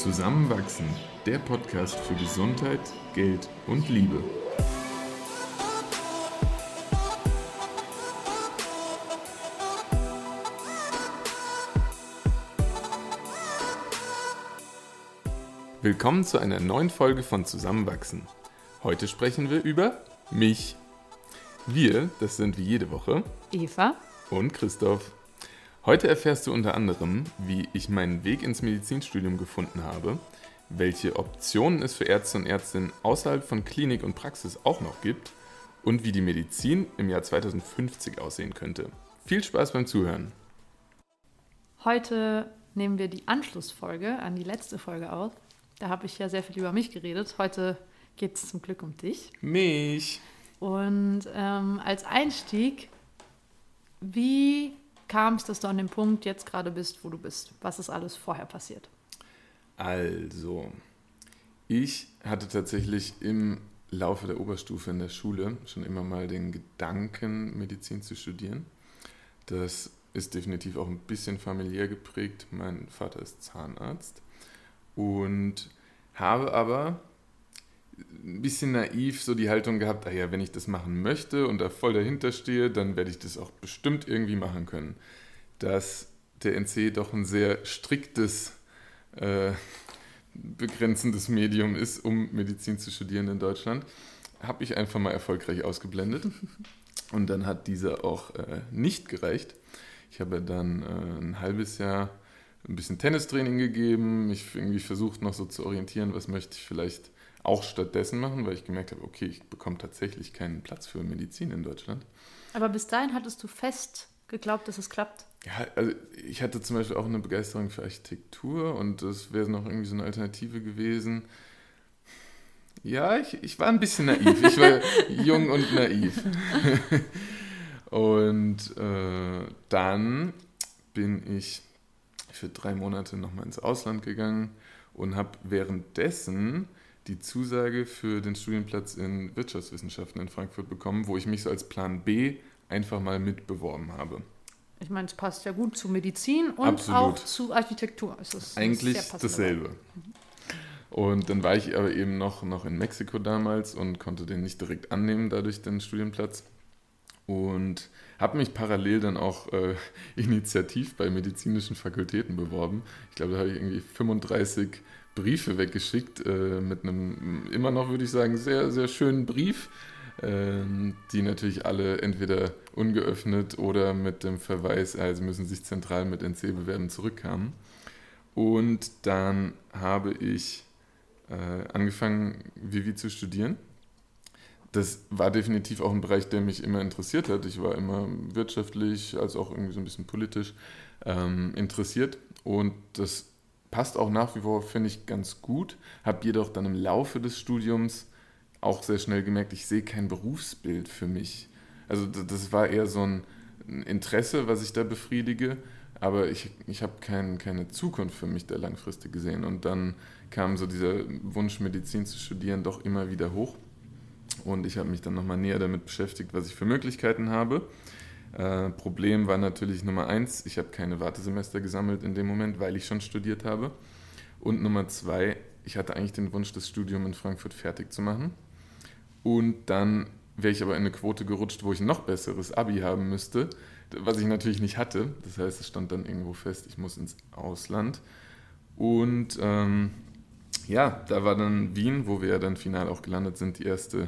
Zusammenwachsen, der Podcast für Gesundheit, Geld und Liebe. Willkommen zu einer neuen Folge von Zusammenwachsen. Heute sprechen wir über mich. Wir, das sind wie jede Woche Eva und Christoph. Heute erfährst du unter anderem, wie ich meinen Weg ins Medizinstudium gefunden habe, welche Optionen es für Ärzte und Ärztinnen außerhalb von Klinik und Praxis auch noch gibt und wie die Medizin im Jahr 2050 aussehen könnte. Viel Spaß beim Zuhören. Heute nehmen wir die Anschlussfolge an die letzte Folge auf. Da habe ich ja sehr viel über mich geredet. Heute geht es zum Glück um dich. Mich. Und ähm, als Einstieg, wie kam es, dass du an dem Punkt jetzt gerade bist, wo du bist? Was ist alles vorher passiert? Also, ich hatte tatsächlich im Laufe der Oberstufe in der Schule schon immer mal den Gedanken, Medizin zu studieren. Das ist definitiv auch ein bisschen familiär geprägt. Mein Vater ist Zahnarzt und habe aber ein bisschen naiv so die Haltung gehabt, ah ja, wenn ich das machen möchte und da voll dahinter stehe, dann werde ich das auch bestimmt irgendwie machen können. Dass der NC doch ein sehr striktes, äh, begrenzendes Medium ist, um Medizin zu studieren in Deutschland, habe ich einfach mal erfolgreich ausgeblendet. Und dann hat dieser auch äh, nicht gereicht. Ich habe dann äh, ein halbes Jahr ein bisschen Tennistraining gegeben, mich irgendwie versucht noch so zu orientieren, was möchte ich vielleicht auch stattdessen machen, weil ich gemerkt habe, okay, ich bekomme tatsächlich keinen Platz für Medizin in Deutschland. Aber bis dahin hattest du fest geglaubt, dass es klappt? Ja, also ich hatte zum Beispiel auch eine Begeisterung für Architektur und das wäre noch irgendwie so eine Alternative gewesen. Ja, ich, ich war ein bisschen naiv. Ich war jung und naiv. und äh, dann bin ich für drei Monate nochmal ins Ausland gegangen und habe währenddessen die Zusage für den Studienplatz in Wirtschaftswissenschaften in Frankfurt bekommen, wo ich mich so als Plan B einfach mal mitbeworben habe. Ich meine, es passt ja gut zu Medizin und Absolut. auch zu Architektur. Es ist Eigentlich dasselbe. Und dann war ich aber eben noch, noch in Mexiko damals und konnte den nicht direkt annehmen, dadurch den Studienplatz. Und habe mich parallel dann auch äh, initiativ bei medizinischen Fakultäten beworben. Ich glaube, da habe ich irgendwie 35 Briefe weggeschickt äh, mit einem immer noch, würde ich sagen, sehr, sehr schönen Brief, äh, die natürlich alle entweder ungeöffnet oder mit dem Verweis, also müssen sich zentral mit NC bewerben, zurückkamen. Und dann habe ich äh, angefangen, Vivi zu studieren. Das war definitiv auch ein Bereich, der mich immer interessiert hat. Ich war immer wirtschaftlich als auch irgendwie so ein bisschen politisch ähm, interessiert. Und das passt auch nach wie vor, finde ich, ganz gut. Habe jedoch dann im Laufe des Studiums auch sehr schnell gemerkt, ich sehe kein Berufsbild für mich. Also das war eher so ein Interesse, was ich da befriedige, aber ich, ich habe kein, keine Zukunft für mich da langfristig gesehen. Und dann kam so dieser Wunsch, Medizin zu studieren, doch immer wieder hoch. Und ich habe mich dann nochmal näher damit beschäftigt, was ich für Möglichkeiten habe. Äh, Problem war natürlich Nummer eins, ich habe keine Wartesemester gesammelt in dem Moment, weil ich schon studiert habe. Und Nummer zwei, ich hatte eigentlich den Wunsch, das Studium in Frankfurt fertig zu machen. Und dann wäre ich aber in eine Quote gerutscht, wo ich ein noch besseres Abi haben müsste, was ich natürlich nicht hatte. Das heißt, es stand dann irgendwo fest, ich muss ins Ausland. Und ähm, ja, da war dann Wien, wo wir ja dann final auch gelandet sind, die erste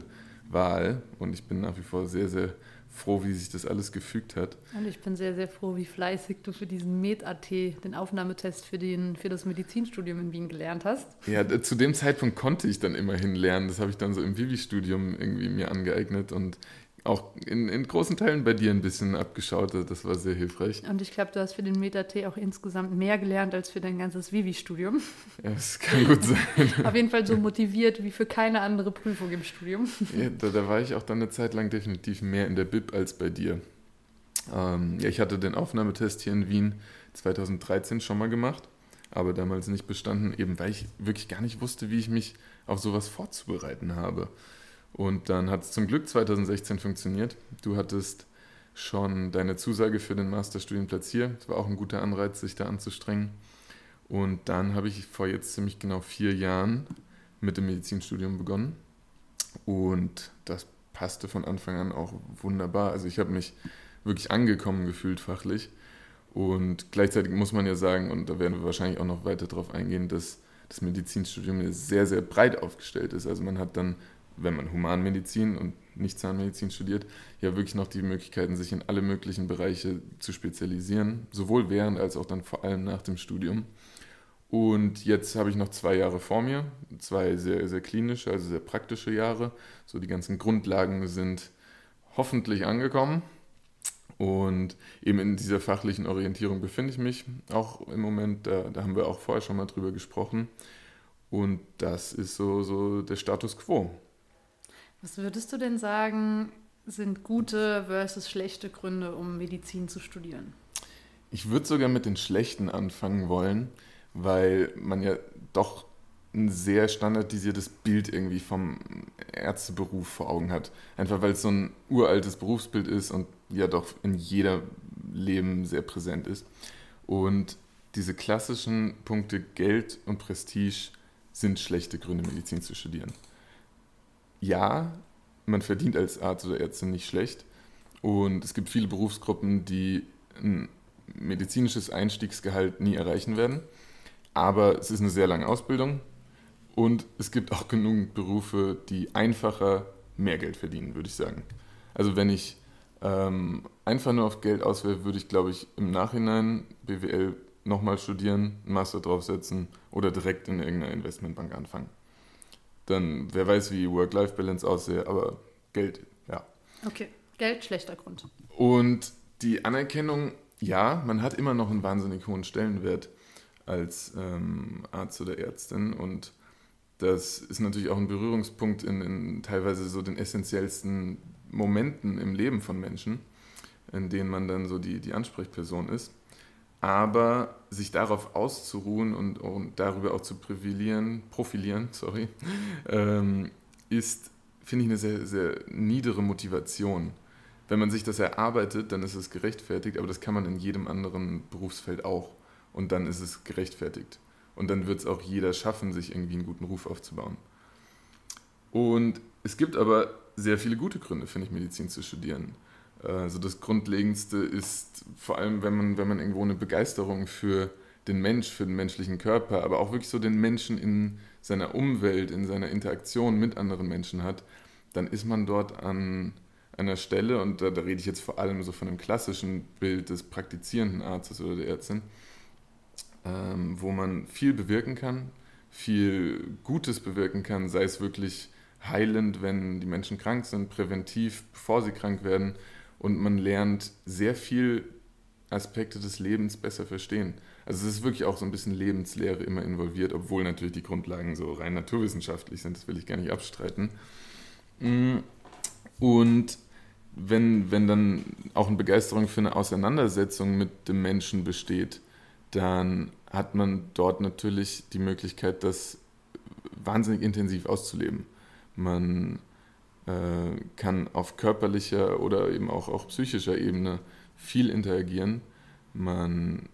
Wahl. Und ich bin nach wie vor sehr, sehr froh, wie sich das alles gefügt hat. Und ich bin sehr, sehr froh, wie fleißig du für diesen Med.at, den Aufnahmetest für, den, für das Medizinstudium in Wien gelernt hast. Ja, zu dem Zeitpunkt konnte ich dann immerhin lernen. Das habe ich dann so im Vivi-Studium irgendwie mir angeeignet und auch in, in großen Teilen bei dir ein bisschen abgeschaut. Das war sehr hilfreich. Und ich glaube, du hast für den Meta-T auch insgesamt mehr gelernt als für dein ganzes Vivi-Studium. Ja, das kann gut sein. Auf jeden Fall so motiviert wie für keine andere Prüfung im Studium. Ja, da, da war ich auch dann eine Zeit lang definitiv mehr in der Bib als bei dir. Ähm, ja, ich hatte den Aufnahmetest hier in Wien 2013 schon mal gemacht, aber damals nicht bestanden, eben weil ich wirklich gar nicht wusste, wie ich mich auf sowas vorzubereiten habe. Und dann hat es zum Glück 2016 funktioniert. Du hattest schon deine Zusage für den Masterstudienplatz hier. Es war auch ein guter Anreiz, sich da anzustrengen. Und dann habe ich vor jetzt ziemlich genau vier Jahren mit dem Medizinstudium begonnen. Und das passte von Anfang an auch wunderbar. Also ich habe mich wirklich angekommen gefühlt fachlich. Und gleichzeitig muss man ja sagen, und da werden wir wahrscheinlich auch noch weiter drauf eingehen, dass das Medizinstudium sehr, sehr breit aufgestellt ist. Also man hat dann, wenn man Humanmedizin und nicht Zahnmedizin studiert, ja wirklich noch die Möglichkeiten, sich in alle möglichen Bereiche zu spezialisieren, sowohl während als auch dann vor allem nach dem Studium. Und jetzt habe ich noch zwei Jahre vor mir, zwei sehr, sehr klinische, also sehr praktische Jahre. So die ganzen Grundlagen sind hoffentlich angekommen. Und eben in dieser fachlichen Orientierung befinde ich mich auch im Moment. Da, da haben wir auch vorher schon mal drüber gesprochen. Und das ist so, so der Status quo. Was würdest du denn sagen, sind gute versus schlechte Gründe, um Medizin zu studieren? Ich würde sogar mit den schlechten anfangen wollen, weil man ja doch ein sehr standardisiertes Bild irgendwie vom Ärzteberuf vor Augen hat. Einfach weil es so ein uraltes Berufsbild ist und ja doch in jeder Leben sehr präsent ist. Und diese klassischen Punkte Geld und Prestige sind schlechte Gründe, Medizin zu studieren. Ja, man verdient als Arzt oder Ärztin nicht schlecht. Und es gibt viele Berufsgruppen, die ein medizinisches Einstiegsgehalt nie erreichen werden. Aber es ist eine sehr lange Ausbildung und es gibt auch genug Berufe, die einfacher mehr Geld verdienen, würde ich sagen. Also wenn ich ähm, einfach nur auf Geld auswähle, würde ich, glaube ich, im Nachhinein BWL nochmal studieren, einen Master draufsetzen oder direkt in irgendeiner Investmentbank anfangen. Dann, wer weiß, wie Work-Life-Balance aussehe, aber Geld, ja. Okay, Geld, schlechter Grund. Und die Anerkennung, ja, man hat immer noch einen wahnsinnig hohen Stellenwert als ähm, Arzt oder Ärztin und das ist natürlich auch ein Berührungspunkt in, in, teilweise so den essentiellsten Momenten im Leben von Menschen, in denen man dann so die, die Ansprechperson ist. Aber sich darauf auszuruhen und, und darüber auch zu profilieren, profilieren, sorry, ähm, ist, finde ich, eine sehr, sehr niedere Motivation. Wenn man sich das erarbeitet, dann ist es gerechtfertigt, aber das kann man in jedem anderen Berufsfeld auch. Und dann ist es gerechtfertigt. Und dann wird es auch jeder schaffen, sich irgendwie einen guten Ruf aufzubauen. Und es gibt aber sehr viele gute Gründe, finde ich, Medizin zu studieren. Also das Grundlegendste ist vor allem, wenn man, wenn man irgendwo eine Begeisterung für den Mensch, für den menschlichen Körper, aber auch wirklich so den Menschen in seiner Umwelt, in seiner Interaktion mit anderen Menschen hat, dann ist man dort an einer Stelle, und da, da rede ich jetzt vor allem so von dem klassischen Bild des praktizierenden Arztes oder der Ärztin, ähm, wo man viel bewirken kann, viel Gutes bewirken kann, sei es wirklich heilend, wenn die Menschen krank sind, präventiv, bevor sie krank werden. Und man lernt sehr viel Aspekte des Lebens besser verstehen. Also es ist wirklich auch so ein bisschen Lebenslehre immer involviert, obwohl natürlich die Grundlagen so rein naturwissenschaftlich sind, das will ich gar nicht abstreiten. Mm. Und wenn, wenn dann auch eine Begeisterung für eine Auseinandersetzung mit dem Menschen besteht, dann hat man dort natürlich die Möglichkeit, das wahnsinnig intensiv auszuleben. Man kann auf körperlicher oder eben auch auf psychischer Ebene viel interagieren. Man,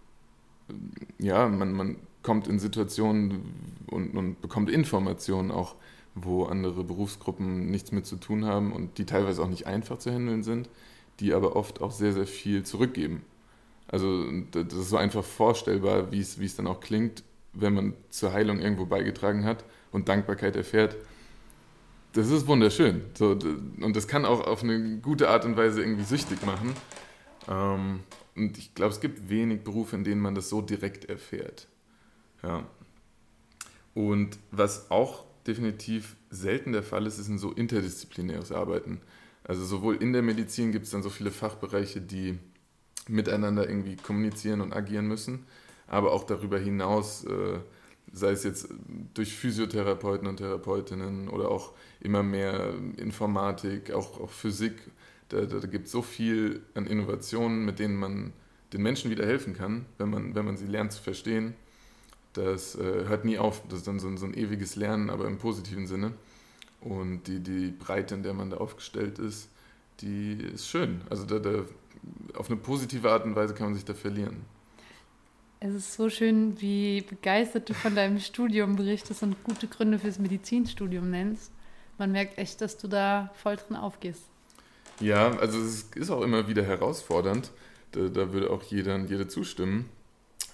ja, man, man kommt in Situationen und, und bekommt Informationen auch, wo andere Berufsgruppen nichts mit zu tun haben und die teilweise auch nicht einfach zu handeln sind, die aber oft auch sehr, sehr viel zurückgeben. Also das ist so einfach vorstellbar, wie es, wie es dann auch klingt, wenn man zur Heilung irgendwo beigetragen hat und Dankbarkeit erfährt. Das ist wunderschön. So, und das kann auch auf eine gute Art und Weise irgendwie süchtig machen. Ähm, und ich glaube, es gibt wenig Berufe, in denen man das so direkt erfährt. Ja. Und was auch definitiv selten der Fall ist, ist ein so interdisziplinäres Arbeiten. Also sowohl in der Medizin gibt es dann so viele Fachbereiche, die miteinander irgendwie kommunizieren und agieren müssen, aber auch darüber hinaus, äh, sei es jetzt durch Physiotherapeuten und Therapeutinnen oder auch immer mehr Informatik, auch, auch Physik, da, da, gibt es so viel an Innovationen, mit denen man den Menschen wieder helfen kann, wenn man, wenn man sie lernt zu verstehen. Das äh, hört nie auf. Das ist dann so ein, so ein ewiges Lernen, aber im positiven Sinne. Und die, die Breite, in der man da aufgestellt ist, die ist schön. Also da, da auf eine positive Art und Weise kann man sich da verlieren. Es ist so schön, wie begeistert du von deinem Studium berichtest und gute Gründe fürs Medizinstudium nennst. Man merkt echt, dass du da voll drin aufgehst. Ja, also es ist auch immer wieder herausfordernd. Da, da würde auch jeder und jede zustimmen.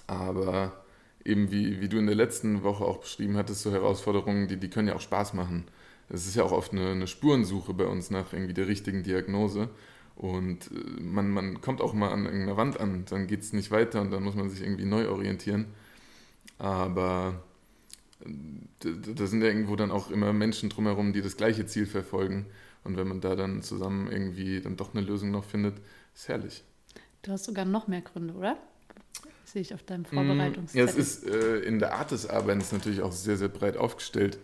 Aber eben wie, wie du in der letzten Woche auch beschrieben hattest, so Herausforderungen, die, die können ja auch Spaß machen. Es ist ja auch oft eine, eine Spurensuche bei uns nach irgendwie der richtigen Diagnose. Und äh, man, man kommt auch mal an irgendeiner Wand an, dann geht es nicht weiter und dann muss man sich irgendwie neu orientieren. Aber äh, da sind ja irgendwo dann auch immer Menschen drumherum, die das gleiche Ziel verfolgen. Und wenn man da dann zusammen irgendwie dann doch eine Lösung noch findet, ist herrlich. Du hast sogar noch mehr Gründe, oder? sehe ich auf deinem Vorbereitungszettel. Ja, es ist äh, in der Art des Arbeitens natürlich auch sehr, sehr breit aufgestellt.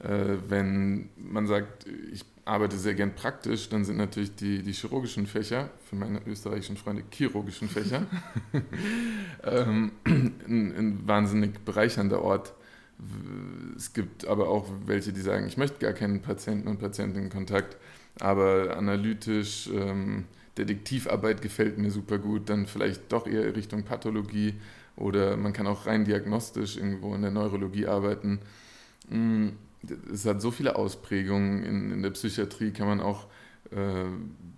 Äh, wenn man sagt, ich arbeite sehr gern praktisch, dann sind natürlich die, die chirurgischen Fächer, für meine österreichischen Freunde chirurgischen Fächer, ähm, ein, ein wahnsinnig bereichernder Ort. Es gibt aber auch welche, die sagen, ich möchte gar keinen Patienten und Patientenkontakt, aber analytisch ähm, Detektivarbeit gefällt mir super gut, dann vielleicht doch eher Richtung Pathologie oder man kann auch rein diagnostisch irgendwo in der Neurologie arbeiten. Mm, es hat so viele Ausprägungen. In, in der Psychiatrie kann man auch äh,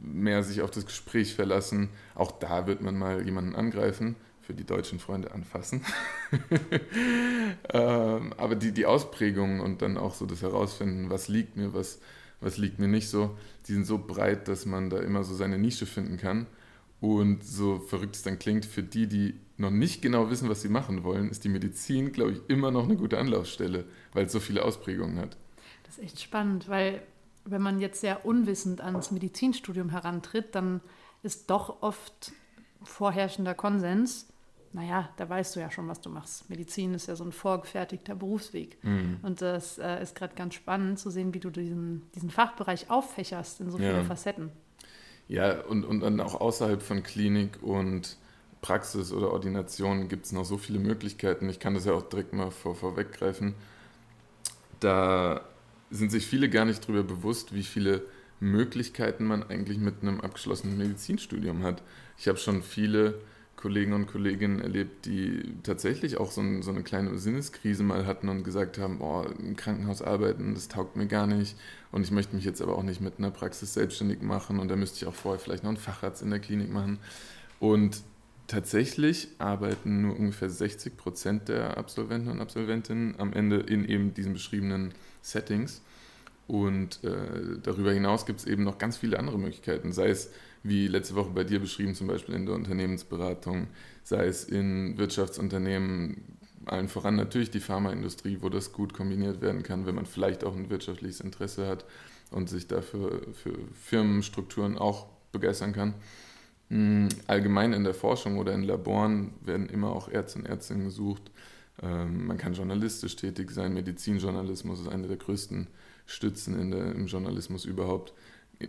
mehr sich auf das Gespräch verlassen. Auch da wird man mal jemanden angreifen, für die deutschen Freunde anfassen. ähm, aber die, die Ausprägungen und dann auch so das Herausfinden, was liegt mir, was was liegt mir nicht so, die sind so breit, dass man da immer so seine Nische finden kann. Und so verrückt es dann klingt, für die, die noch nicht genau wissen, was sie machen wollen, ist die Medizin, glaube ich, immer noch eine gute Anlaufstelle, weil es so viele Ausprägungen hat. Das ist echt spannend, weil wenn man jetzt sehr unwissend ans Medizinstudium herantritt, dann ist doch oft vorherrschender Konsens, naja, da weißt du ja schon, was du machst. Medizin ist ja so ein vorgefertigter Berufsweg. Mhm. Und das äh, ist gerade ganz spannend zu sehen, wie du diesen, diesen Fachbereich auffächerst in so viele ja. Facetten. Ja, und, und dann auch außerhalb von Klinik und Praxis oder Ordination gibt es noch so viele Möglichkeiten. Ich kann das ja auch direkt mal vor, vorweggreifen. Da sind sich viele gar nicht darüber bewusst, wie viele Möglichkeiten man eigentlich mit einem abgeschlossenen Medizinstudium hat. Ich habe schon viele Kollegen und Kolleginnen erlebt, die tatsächlich auch so, ein, so, eine kleine Sinneskrise mal hatten und gesagt haben, oh, im Krankenhaus arbeiten, das taugt mir gar nicht und ich möchte mich jetzt aber auch nicht mit einer Praxis selbstständig machen und da müsste ich auch vorher vielleicht noch einen Facharzt in der Klinik machen. Und tatsächlich arbeiten nur ungefähr 60 Prozent der Absolventen und Absolventinnen am Ende in eben diesen beschriebenen Settings. Und äh, darüber hinaus gibt es eben noch ganz viele andere Möglichkeiten, sei es wie letzte Woche bei dir beschrieben, zum Beispiel in der Unternehmensberatung, sei es in Wirtschaftsunternehmen, allen voran natürlich die Pharmaindustrie, wo das gut kombiniert werden kann, wenn man vielleicht auch ein wirtschaftliches Interesse hat und sich dafür für Firmenstrukturen auch begeistern kann. Hm, allgemein in der Forschung oder in Laboren werden immer auch Ärzte und Ärztinnen gesucht. Ähm, man kann journalistisch tätig sein. Medizinjournalismus ist eine der größten Stützen der, im Journalismus überhaupt.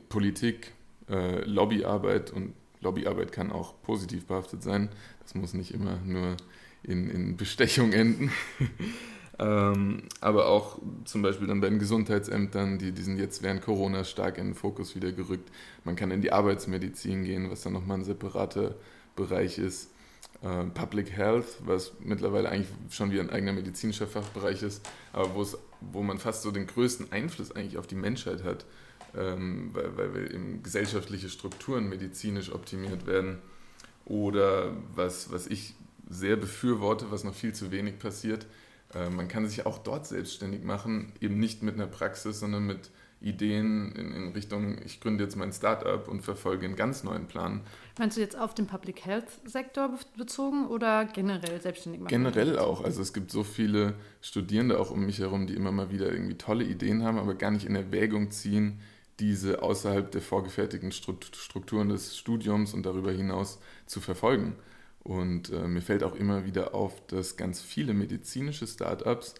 Politik, äh, Lobbyarbeit und Lobbyarbeit kann auch positiv behaftet sein. Das muss nicht immer nur in, in Bestechung enden. ähm, aber auch zum Beispiel dann bei den Gesundheitsämtern, die, die sind jetzt während Corona stark in den Fokus wieder gerückt. Man kann in die Arbeitsmedizin gehen, was dann nochmal ein separater Bereich ist. Äh, Public Health, was mittlerweile eigentlich schon wieder ein eigener medizinischer Fachbereich ist, aber wo man fast so den größten Einfluss eigentlich auf die Menschheit hat ähm, weil, weil wir eben gesellschaftliche Strukturen medizinisch optimiert werden. Oder was, was ich sehr befürworte, was noch viel zu wenig passiert, man kann sich auch dort selbstständig machen, eben nicht mit einer Praxis, sondern mit Ideen in, in, Richtung, ich gründe jetzt mein Startup und verfolge einen ganz neuen Plan. Meinst du jetzt auf den Public Health Sektor bezogen oder generell selbstständig machen? Generell auch. Also es gibt so viele Studierende auch um mich herum, die immer mal wieder irgendwie tolle Ideen haben, aber gar nicht in Erwägung ziehen, diese außerhalb der vorgefertigten Strukturen des Studiums und darüber hinaus zu verfolgen. Und äh, mir fällt auch immer wieder auf, dass ganz viele medizinische Startups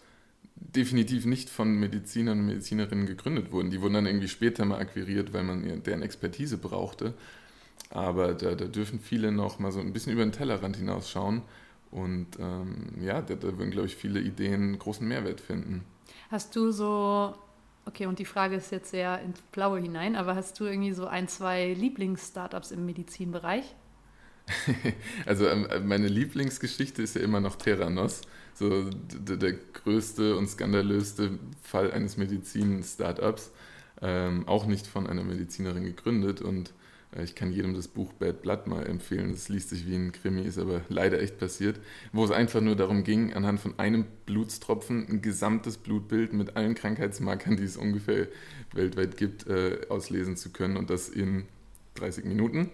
definitiv nicht von Medizinern und Medizinerinnen gegründet wurden. Die wurden dann irgendwie später mal akquiriert, weil man deren Expertise brauchte. Aber da, da dürfen viele noch mal so ein bisschen über den Tellerrand hinausschauen. Und ähm, ja, da, da würden, glaube ich, viele Ideen großen Mehrwert finden. Hast du so Okay, und die Frage ist jetzt sehr ins Blaue hinein, aber hast du irgendwie so ein, zwei Lieblings-Startups im Medizinbereich? also ähm, meine Lieblingsgeschichte ist ja immer noch Terranos, so der größte und skandalöste Fall eines Medizin-Startups, ähm, auch nicht von einer Medizinerin gegründet und äh, ich kann jedem das Buch Bad Blood mal empfehlen. Das liest sich wie ein Krimi, ist aber leider echt passiert. Wo es einfach nur darum ging, anhand von einem Blutstropfen ein gesamtes Blutbild mit allen Krankheitsmarkern, die es ungefähr weltweit gibt, äh, auslesen zu können und das in 30 Minuten.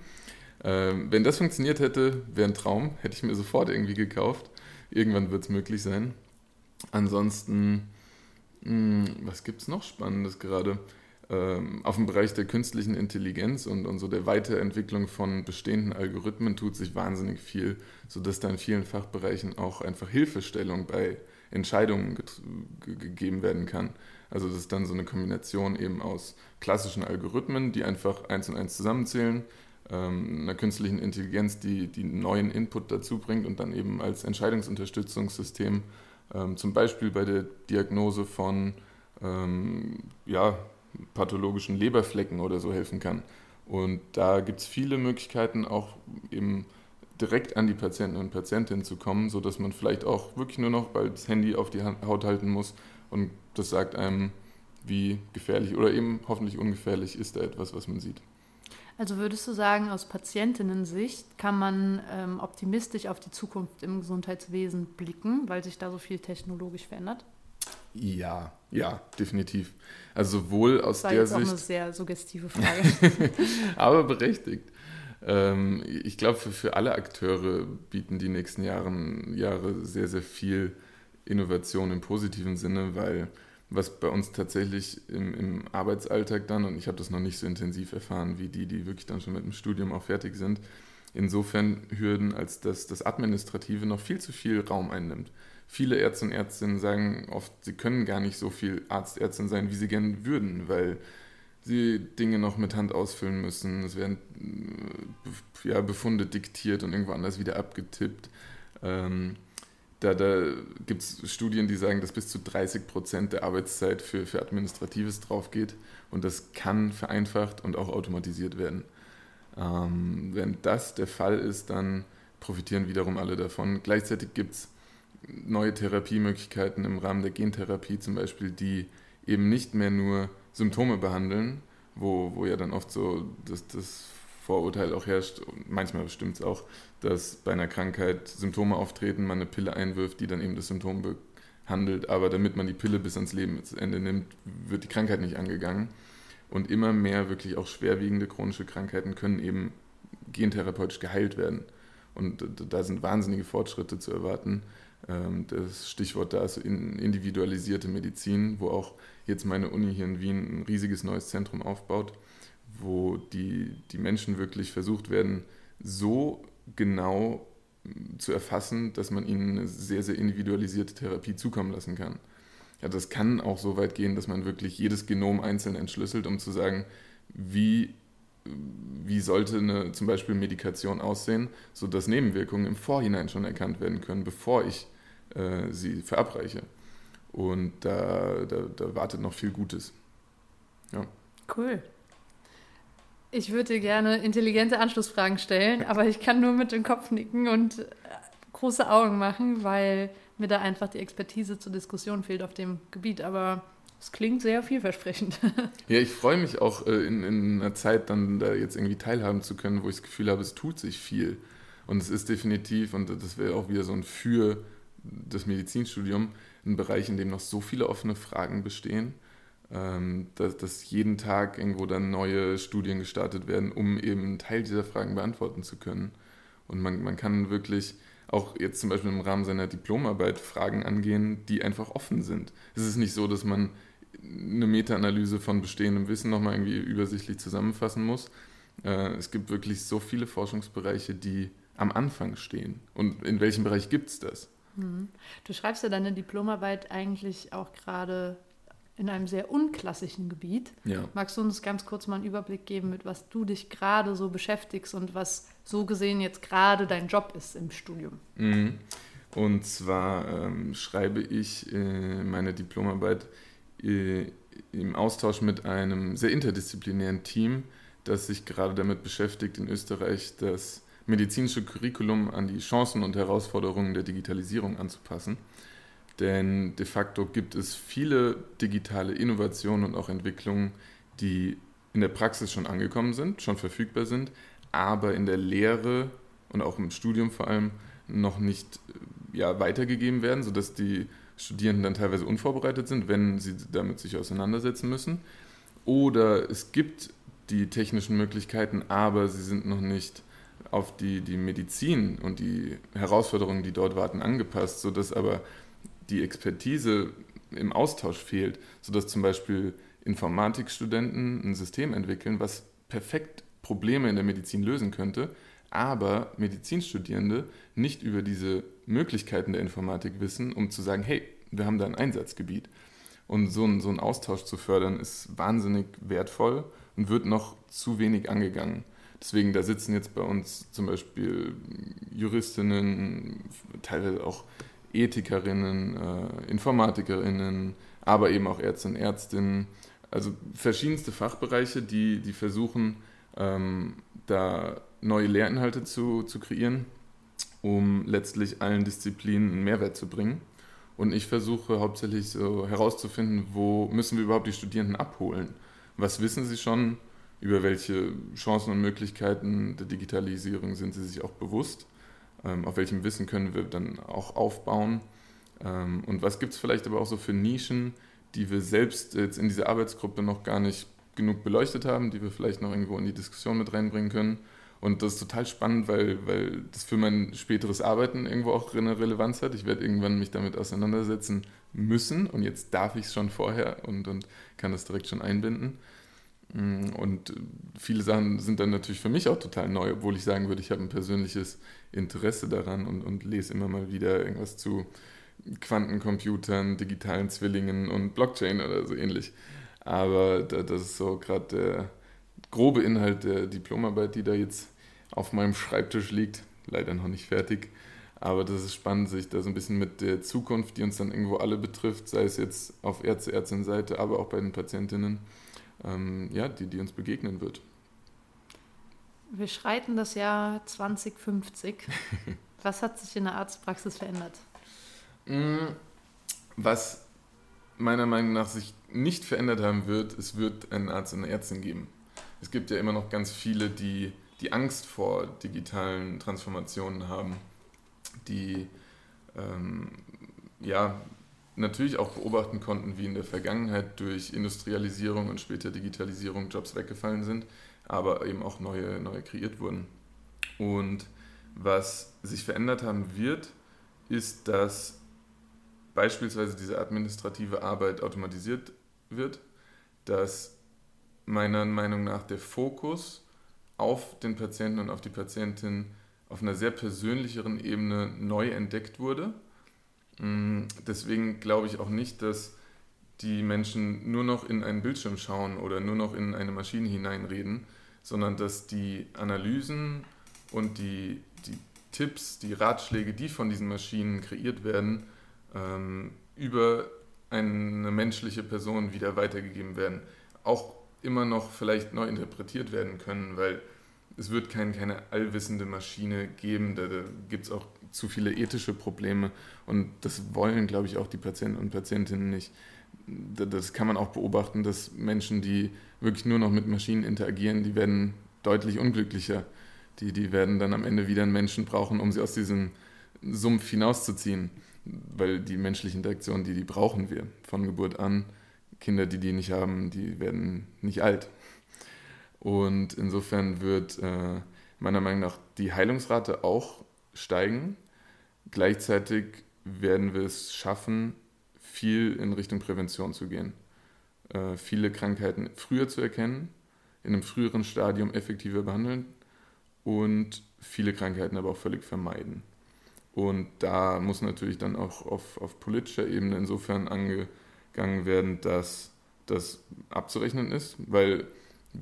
Ähm, wenn das funktioniert hätte, wäre ein Traum. Hätte ich mir sofort irgendwie gekauft. Irgendwann wird es möglich sein. Ansonsten, mh, hm, was gibt es noch Spannendes gerade? Ähm, auf dem Bereich der künstlichen Intelligenz und, und so der Weiterentwicklung von bestehenden Algorithmen tut sich wahnsinnig viel, sodass da in vielen Fachbereichen auch einfach Hilfestellung bei Entscheidungen gegeben werden kann. Also das ist dann so eine Kombination eben aus klassischen Algorithmen, die einfach eins und eins zusammenzählen, ähm, einer künstlichen Intelligenz, die, die neuen Input dazu bringt und dann eben als Entscheidungsunterstützungssystem ähm, zum Beispiel bei der Diagnose von ähm, ja, pathologischen Leberflecken oder so helfen kann. Und da gibt es viele Möglichkeiten, auch eben direkt an die Patienten und Patientinnen zu kommen, sodass man vielleicht auch wirklich nur noch bald das Handy auf die Haut halten muss und das sagt einem, wie gefährlich oder eben hoffentlich ungefährlich ist da etwas, was man sieht. Also würdest du sagen, aus Patientinnen-Sicht kann man ähm, optimistisch auf die Zukunft im Gesundheitswesen blicken, weil sich da so viel technologisch verändert? Ja, ja, definitiv. Also sowohl aus das war der jetzt Sicht. Auch eine sehr suggestive Frage. aber berechtigt. Ähm, ich glaube, für, für alle Akteure bieten die nächsten Jahren, Jahre sehr, sehr viel Innovation im positiven Sinne, weil was bei uns tatsächlich im, im Arbeitsalltag dann, und ich habe das noch nicht so intensiv erfahren wie die, die wirklich dann schon mit dem Studium auch fertig sind, insofern Hürden, als dass das Administrative noch viel zu viel Raum einnimmt viele Ärzte und Ärztinnen sagen oft, sie können gar nicht so viel Arztärztin sein, wie sie gerne würden, weil sie Dinge noch mit Hand ausfüllen müssen. Es werden äh, ja, Befunde diktiert und irgendwo anders wieder abgetippt. Ähm, da, da gibt es Studien, die sagen, dass bis zu 30 Prozent der Arbeitszeit für, für Administratives drauf geht und das kann vereinfacht und auch automatisiert werden. Ähm, wenn das der Fall ist, dann profitieren wiederum alle davon. Gleichzeitig gibt es neue Therapiemöglichkeiten im Rahmen der Gentherapie zum Beispiel, die eben nicht mehr nur Symptome behandeln, wo, wo ja dann oft so das, das Vorurteil auch herrscht, manchmal stimmt es auch, dass bei einer Krankheit Symptome auftreten, man eine Pille einwirft, die dann eben das Symptom behandelt, aber damit man die Pille bis ans Lebensende nimmt, wird die Krankheit nicht angegangen. Und immer mehr wirklich auch schwerwiegende chronische Krankheiten können eben gentherapeutisch geheilt werden. Und da sind wahnsinnige Fortschritte zu erwarten. Ähm, das Stichwort da ist individualisierte Medizin, wo auch jetzt meine Uni hier in Wien ein riesiges neues Zentrum aufbaut, wo die, die Menschen wirklich versucht werden, so genau zu erfassen, dass man ihnen eine sehr, sehr individualisierte Therapie zukommen lassen kann. Ja, das kann auch so weit gehen, dass man wirklich jedes Genom einzeln entschlüsselt, um zu sagen, wie, wie sollte eine zum Beispiel Medikation aussehen, sodass Nebenwirkungen im Vorhinein schon erkannt werden können, bevor ich äh, sie verabreiche. Und da, da, da wartet noch viel Gutes. Ja. Cool. Ich würde dir gerne intelligente Anschlussfragen stellen, aber ich kann nur mit dem Kopf nicken und äh, große Augen machen, weil mir da einfach die Expertise zur Diskussion fehlt auf dem Gebiet. Aber es klingt sehr vielversprechend. Ja, ich freue mich auch äh, in, in einer Zeit dann da jetzt irgendwie teilhaben zu können, wo ich das Gefühl habe, es tut sich viel. Und es ist definitiv, und das wäre auch wieder so ein Für das Medizinstudium ein Bereich, in dem noch so viele offene Fragen bestehen, dass, dass jeden Tag irgendwo dann neue Studien gestartet werden, um eben einen Teil dieser Fragen beantworten zu können. Und man, man kann wirklich auch jetzt zum Beispiel im Rahmen seiner Diplomarbeit Fragen angehen, die einfach offen sind. Es ist nicht so, dass man eine Meta-Analyse von bestehendem Wissen nochmal irgendwie übersichtlich zusammenfassen muss. Äh, es gibt wirklich so viele Forschungsbereiche, die am Anfang stehen. Und in welchem Bereich gibt es das? Mhm. Du schreibst ja deine Diplomarbeit eigentlich auch gerade in einem sehr unklassischen Gebiet. Ja. Magst du uns ganz kurz mal einen Überblick geben, mit was du dich gerade so beschäftigst und was so gesehen jetzt gerade dein Job ist im Studium? Mhm. Und zwar ähm, schreibe ich äh, meine Diplomarbeit äh, im Austausch mit einem sehr interdisziplinären Team, das sich gerade damit beschäftigt, in Österreich das medizinische Curriculum an die Chancen und Herausforderungen der Digitalisierung anzupassen. Denn de facto gibt es viele digitale Innovationen und auch Entwicklungen, die in der Praxis schon angekommen sind, schon verfügbar sind, aber in der Lehre und auch im Studium vor allem noch nicht ja, weitergegeben werden, sodass die Studierenden dann teilweise unvorbereitet sind, wenn sie damit sich auseinandersetzen müssen. Oder es gibt die technischen Möglichkeiten, aber sie sind noch nicht auf die, die Medizin und die Herausforderungen, die dort warten, angepasst, sodass aber die Expertise im Austausch fehlt, sodass zum Beispiel Informatikstudenten ein System entwickeln, was perfekt Probleme in der Medizin lösen könnte, aber Medizinstudierende nicht über diese Möglichkeiten der Informatik wissen, um zu sagen, hey, wir haben da ein Einsatzgebiet. Und so ein, so ein Austausch zu fördern, ist wahnsinnig wertvoll und wird noch zu wenig angegangen. Deswegen, da sitzen jetzt bei uns zum Beispiel Juristinnen, teilweise auch Ethikerinnen, äh, Informatikerinnen, aber eben auch Ärzte und Ärztinnen. Also verschiedenste Fachbereiche, die, die versuchen, ähm, da neue Lehrinhalte zu, zu kreieren, um letztlich allen Disziplinen einen Mehrwert zu bringen. Und ich versuche hauptsächlich so herauszufinden, wo müssen wir überhaupt die Studierenden abholen? Was wissen sie schon? Über welche Chancen und Möglichkeiten der Digitalisierung sind sie sich auch bewusst? Ähm, auf welchem Wissen können wir dann auch aufbauen? Ähm, und was gibt es vielleicht aber auch so für Nischen, die wir selbst jetzt in dieser Arbeitsgruppe noch gar nicht genug beleuchtet haben, die wir vielleicht noch irgendwo in die Diskussion mit reinbringen können? Und das ist total spannend, weil, weil das für mein späteres Arbeiten irgendwo auch eine Relevanz hat. Ich werde irgendwann mich damit auseinandersetzen müssen und jetzt darf ich es schon vorher und, und kann das direkt schon einbinden. Mm, und viele Sachen sind dann natürlich für mich auch total neu, obwohl ich sagen würde, ich habe ein persönliches Interesse daran und, und lese immer mal wieder irgendwas zu Quantencomputern, digitalen Zwillingen und Blockchain oder so ähnlich. Aber das ist so gerade der grobe Inhalt der Diplomarbeit, die da jetzt auf meinem Schreibtisch liegt. Leider noch nicht fertig. Aber das ist spannend, sich da so ein bisschen mit der Zukunft, die uns dann irgendwo alle betrifft, sei es jetzt auf Ärzte, Ärztinnen-Seite, aber auch bei den Patientinnen, ähm, ja, die, die uns begegnen wird. Wir schreiten das Jahr 2050. Was hat sich in der Arztpraxis verändert? Mm, was meiner Meinung nach sich nicht verändert haben wird, es wird einen Arzt und eine Ärztin geben. Es gibt ja immer noch ganz viele, die die Angst vor digitalen Transformationen haben, die ähm, ja natürlich auch beobachten konnten, wie in der Vergangenheit durch Industrialisierung und später Digitalisierung Jobs weggefallen sind, aber eben auch neue, neue kreiert wurden. Und was sich verändert haben wird, ist, dass beispielsweise diese administrative Arbeit automatisiert wird, dass meiner Meinung nach der Fokus auf den Patienten und auf die Patientin auf einer sehr persönlicheren Ebene neu entdeckt wurde. Mm, deswegen glaube ich auch nicht, dass die Menschen nur noch in einen Bildschirm schauen oder nur noch in eine Maschine hineinreden, sondern dass die Analysen und die, die Tipps, die Ratschläge, die von diesen Maschinen kreiert werden, ähm, über eine menschliche Person wieder weitergegeben werden. Auch immer noch vielleicht neu interpretiert werden können, weil es wird kein, keine allwissende Maschine geben, da, da gibt es auch zu viele ethische Probleme und das wollen, glaube ich, auch die Patienten und Patientinnen nicht. Das kann man auch beobachten, dass Menschen, die wirklich nur noch mit Maschinen interagieren, die werden deutlich unglücklicher. Die, die werden dann am Ende wieder einen Menschen brauchen, um sie aus diesem Sumpf hinauszuziehen, weil die menschliche Interaktion, die, die brauchen wir von Geburt an Kinder, die die nicht haben, die werden nicht alt. Und insofern wird äh, meiner Meinung nach die Heilungsrate auch steigen. Gleichzeitig werden wir es schaffen, viel in Richtung Prävention zu gehen. Äh, viele Krankheiten früher zu erkennen, in einem früheren Stadium effektiver behandeln und viele Krankheiten aber auch völlig vermeiden. Und da muss natürlich dann auch auf, auf politischer Ebene insofern ange, gegangen werden, dass das abzurechnen ist, weil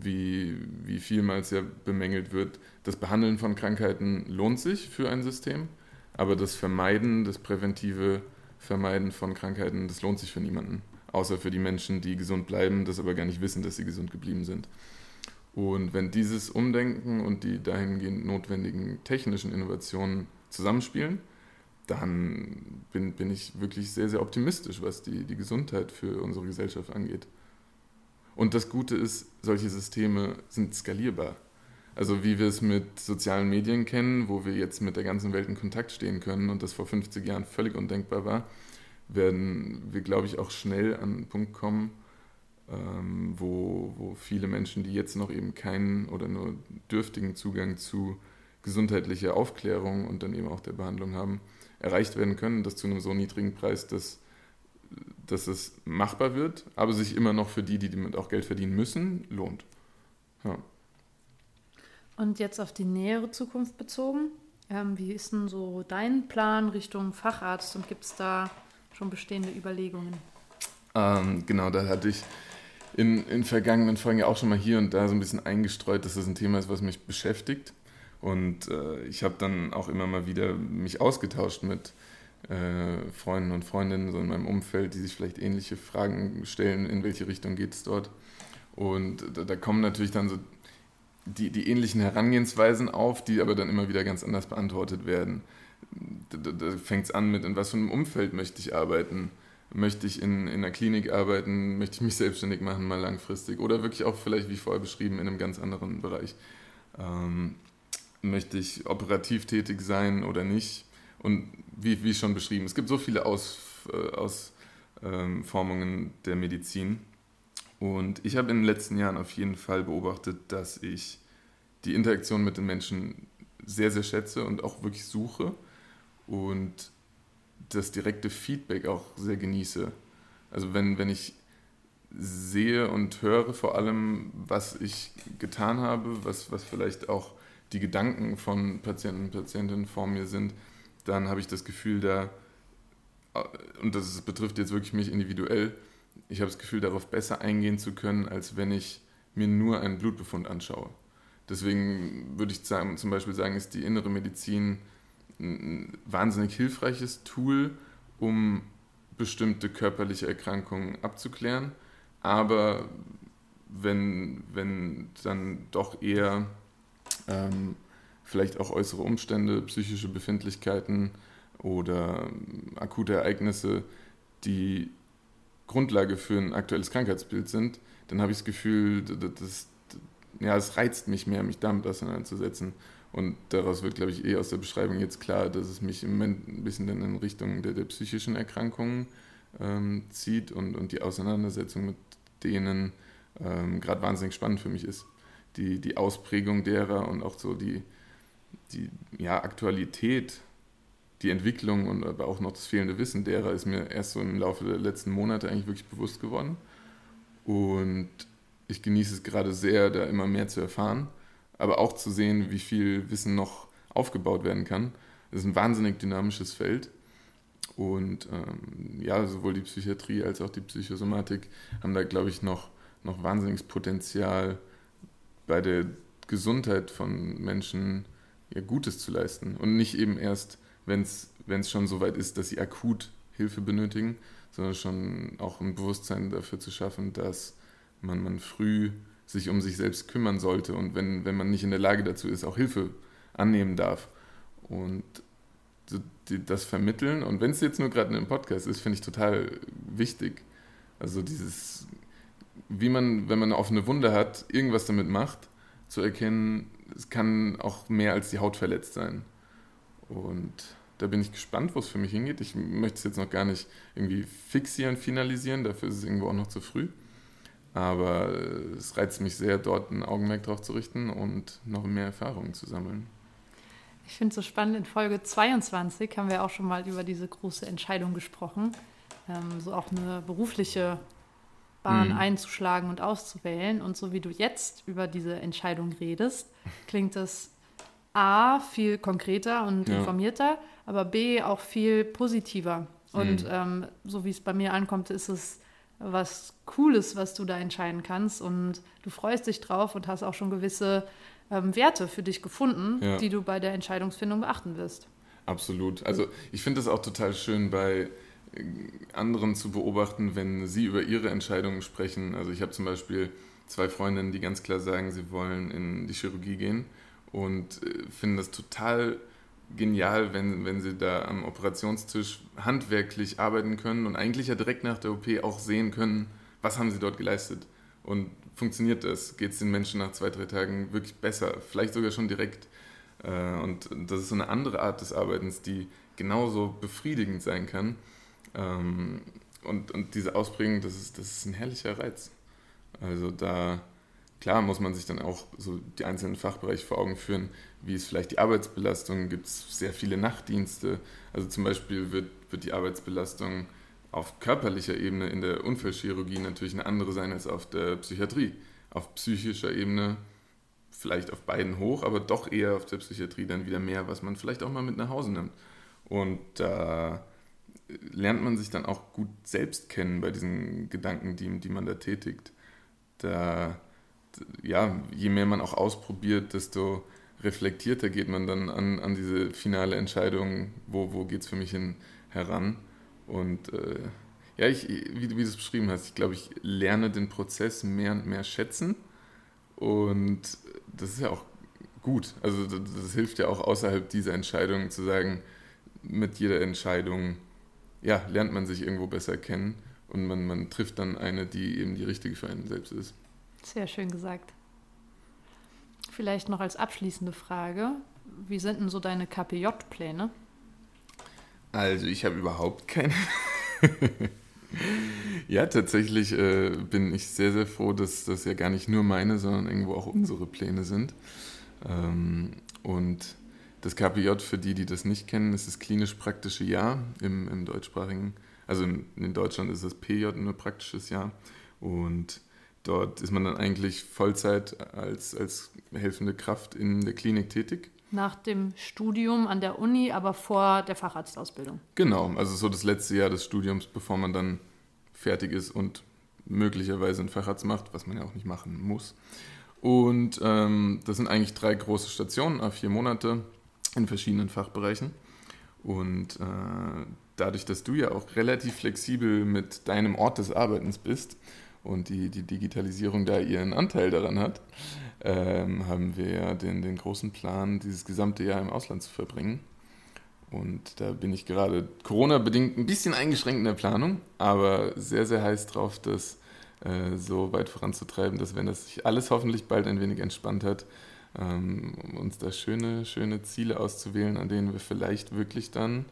wie, wie vielmals ja bemängelt wird, das Behandeln von Krankheiten lohnt sich für ein System, aber das Vermeiden, das präventive Vermeiden von Krankheiten, das lohnt sich für niemanden, außer für die Menschen, die gesund bleiben, das aber gar nicht wissen, dass sie gesund geblieben sind. Und wenn dieses Umdenken und die dahingehend notwendigen technischen Innovationen zusammenspielen, dann bin, bin ich wirklich sehr, sehr optimistisch, was die, die Gesundheit für unsere Gesellschaft angeht. Und das Gute ist, solche Systeme sind skalierbar. Also wie wir es mit sozialen Medien kennen, wo wir jetzt mit der ganzen Welt in Kontakt stehen können und das vor 50 Jahren völlig undenkbar war, werden wir, glaube ich, auch schnell an einen Punkt kommen, ähm, wo, wo viele Menschen, die jetzt noch eben keinen oder nur dürftigen Zugang zu gesundheitlicher Aufklärung und dann eben auch der Behandlung haben, erreicht werden können, das zu einem so niedrigen Preis, dass, dass es machbar wird, aber sich immer noch für die, die damit auch Geld verdienen müssen, lohnt. Ja. Und jetzt auf die nähere Zukunft bezogen, ähm, wie ist denn so dein Plan Richtung Facharzt und gibt es da schon bestehende Überlegungen? Ähm, genau, da hatte ich in, in vergangenen Folgen ja auch schon mal hier und da so ein bisschen eingestreut, dass das ein Thema ist, was mich beschäftigt. Und äh, ich habe dann auch immer mal wieder mich ausgetauscht mit äh, Freunden und Freundinnen so in meinem Umfeld, die sich vielleicht ähnliche Fragen stellen, in welche Richtung geht es dort. Und da, da, kommen natürlich dann so die, die ähnlichen Herangehensweisen auf, die aber dann immer wieder ganz anders beantwortet werden. Da, da fängt es an mit, in was für einem Umfeld möchte ich arbeiten? Möchte ich in, in einer Klinik arbeiten? Möchte ich mich selbstständig machen, mal langfristig? Oder wirklich auch vielleicht, wie vorher beschrieben, in einem ganz anderen Bereich. Ähm, möchte ich operativ tätig sein oder nicht? Und wie, wie schon beschrieben, es gibt so viele Ausformungen äh, ähm, der Medizin. Und ich habe in den letzten Jahren auf jeden Fall beobachtet, dass ich die Interaktion mit den Menschen sehr, sehr schätze und auch wirklich suche und das direkte Feedback auch sehr genieße. Also wenn, wenn ich sehe und höre vor allem, was ich getan habe, was, was vielleicht auch die Gedanken von Patienten und Patientinnen vor mir sind, dann habe ich das Gefühl, da, und das betrifft jetzt wirklich mich individuell, ich habe das Gefühl, darauf besser eingehen zu können, als wenn ich mir nur einen Blutbefund anschaue. Deswegen würde ich zum Beispiel sagen, ist die innere Medizin ein wahnsinnig hilfreiches Tool, um bestimmte körperliche Erkrankungen abzuklären. Aber wenn, wenn dann doch eher ähm, vielleicht auch äußere Umstände, psychische Befindlichkeiten oder akute Ereignisse, die Grundlage für ein aktuelles Krankheitsbild sind, dann habe ich das Gefühl, das, ja, es reizt mich mehr, mich damit auseinanderzusetzen. Und daraus wird, glaube ich, eh aus der Beschreibung jetzt klar, dass es mich im Moment ein bisschen in Richtung der, der psychischen Erkrankungen ähm, zieht und, und die Auseinandersetzung mit denen ähm, gerade wahnsinnig spannend für mich ist. Die, die Ausprägung derer und auch so die, die ja, Aktualität die Entwicklung und aber auch noch das fehlende Wissen derer ist mir erst so im Laufe der letzten Monate eigentlich wirklich bewusst geworden. Und ich genieße es gerade sehr, da immer mehr zu erfahren, aber auch zu sehen, wie viel Wissen noch aufgebaut werden kann. Es ist ein wahnsinnig dynamisches Feld. Und ähm, ja, sowohl die Psychiatrie als auch die Psychosomatik haben da, glaube ich, noch, noch wahnsinniges Potenzial bei der Gesundheit von Menschen ja, Gutes zu leisten. Und nicht eben erst wenn es schon so weit ist, dass sie akut Hilfe benötigen, sondern schon auch ein Bewusstsein dafür zu schaffen, dass man, man früh sich um sich selbst kümmern sollte und wenn, wenn man nicht in der Lage dazu ist, auch Hilfe annehmen darf. Und das vermitteln, und wenn es jetzt nur gerade in einem Podcast ist, finde ich total wichtig. Also dieses, wie man, wenn man eine offene Wunde hat, irgendwas damit macht, zu erkennen, es kann auch mehr als die Haut verletzt sein. Und da bin ich gespannt, wo es für mich hingeht. Ich möchte es jetzt noch gar nicht irgendwie fixieren, finalisieren, dafür ist es irgendwo auch noch zu früh. Aber es reizt mich sehr, dort ein Augenmerk drauf zu richten und noch mehr Erfahrungen zu sammeln. Ich finde es so spannend, in Folge 22 haben wir auch schon mal über diese große Entscheidung gesprochen, ähm, so auch eine berufliche Bahn mhm. einzuschlagen und auszuwählen. Und so wie du jetzt über diese Entscheidung redest, klingt es A, viel konkreter und ja. informierter, aber B, auch viel positiver. Und mhm. ähm, so wie es bei mir ankommt, ist es was Cooles, was du da entscheiden kannst. Und du freust dich drauf und hast auch schon gewisse ähm, Werte für dich gefunden, ja. die du bei der Entscheidungsfindung beachten wirst. Absolut. Also ich finde es auch total schön bei anderen zu beobachten, wenn sie über ihre Entscheidungen sprechen. Also ich habe zum Beispiel zwei Freundinnen, die ganz klar sagen, sie wollen in die Chirurgie gehen und äh, finden das total genial, wenn, wenn sie da am Operationstisch handwerklich arbeiten können und eigentlich ja direkt nach der OP auch sehen können, was haben sie dort geleistet und funktioniert das? Geht es den Menschen nach zwei, drei Tagen wirklich besser? Vielleicht sogar schon direkt. Äh, und das ist so eine andere Art des Arbeitens, die genauso befriedigend sein kann. Ähm, und, und diese Ausprägung, das ist, das ist ein herrlicher Reiz. Also da, klar muss man sich dann auch so die einzelnen Fachbereiche vor Augen führen, wie ist vielleicht die Arbeitsbelastung, gibt es sehr viele Nachtdienste. Also zum Beispiel wird, wird die Arbeitsbelastung auf körperlicher Ebene in der Unfallchirurgie natürlich eine andere sein als auf der Psychiatrie. Auf psychischer Ebene vielleicht auf beiden hoch, aber doch eher auf der Psychiatrie dann wieder mehr, was man vielleicht auch mal mit nach Hause nimmt. Und da lernt man sich dann auch gut selbst kennen bei diesen Gedanken, die, die man da tätigt. Da, ja, je mehr man auch ausprobiert, desto reflektierter geht man dann an, an diese finale Entscheidung, wo, wo geht es für mich hin, heran. Und äh, ja, ich, wie, wie du es beschrieben hast, ich glaube, ich lerne den Prozess mehr und mehr schätzen. Und das ist ja auch gut. Also das, das hilft ja auch außerhalb dieser Entscheidung zu sagen, mit jeder Entscheidung ja, lernt man sich irgendwo besser kennen und man, man trifft dann eine, die eben die richtige für einen selbst ist. Sehr schön gesagt. Vielleicht noch als abschließende Frage, wie sind denn so deine KPJ-Pläne? Also ich habe überhaupt keine. ja, tatsächlich äh, bin ich sehr, sehr froh, dass das ja gar nicht nur meine, sondern irgendwo auch unsere Pläne sind. Ähm, und das KPJ, für die, die das nicht kennen, ist das klinisch-praktische Jahr im, im deutschsprachigen, also in, in Deutschland ist das PJ nur praktisches Jahr. Und dort ist man dann eigentlich Vollzeit als, als helfende Kraft in der Klinik tätig nach dem Studium an der Uni, aber vor der Facharztausbildung. Genau, also so das letzte Jahr des Studiums, bevor man dann fertig ist und möglicherweise einen Facharzt macht, was man ja auch nicht machen muss. Und ähm, das sind eigentlich drei große Stationen, a vier Monate in verschiedenen Fachbereichen. Und äh, dadurch, dass du ja auch relativ flexibel mit deinem Ort des Arbeitens bist und die, die Digitalisierung da ihren Anteil daran hat, ähm, haben wir ja den, den großen Plan, dieses gesamte Jahr im Ausland zu verbringen. Und da bin ich gerade Corona-bedingt ein bisschen eingeschränkt in der Planung, aber sehr, sehr heiß drauf, das äh, so weit voranzutreiben, dass wenn das sich alles hoffentlich bald ein wenig entspannt hat, ähm, uns da schöne, schöne Ziele auszuwählen, an denen wir vielleicht wirklich dann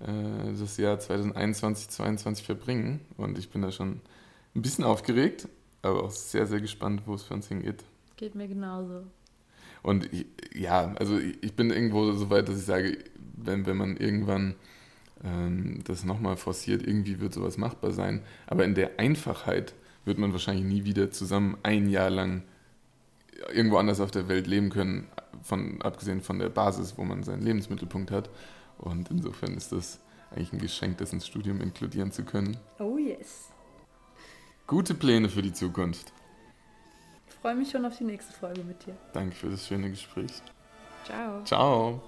äh, das Jahr 2021, 2022 verbringen. Und ich bin da schon ein bisschen aufgeregt, aber auch sehr, sehr gespannt, wo es für uns hingeht. Geht mir genauso. Und ich, ja, also ich bin irgendwo so weit, dass ich sage, wenn, wenn man irgendwann ähm, das nochmal forciert, irgendwie wird sowas machbar sein. Aber in der Einfachheit wird man wahrscheinlich nie wieder zusammen ein Jahr lang irgendwo anders auf der Welt leben können, von, abgesehen von der Basis, wo man seinen Lebensmittelpunkt hat. Und insofern ist das eigentlich ein Geschenk, das ins Studium inkludieren zu können. Oh yes. Gute Pläne für die Zukunft freue mich schon auf die nächste Folge mit dir. Danke für das schöne Gespräch. Ciao. Ciao.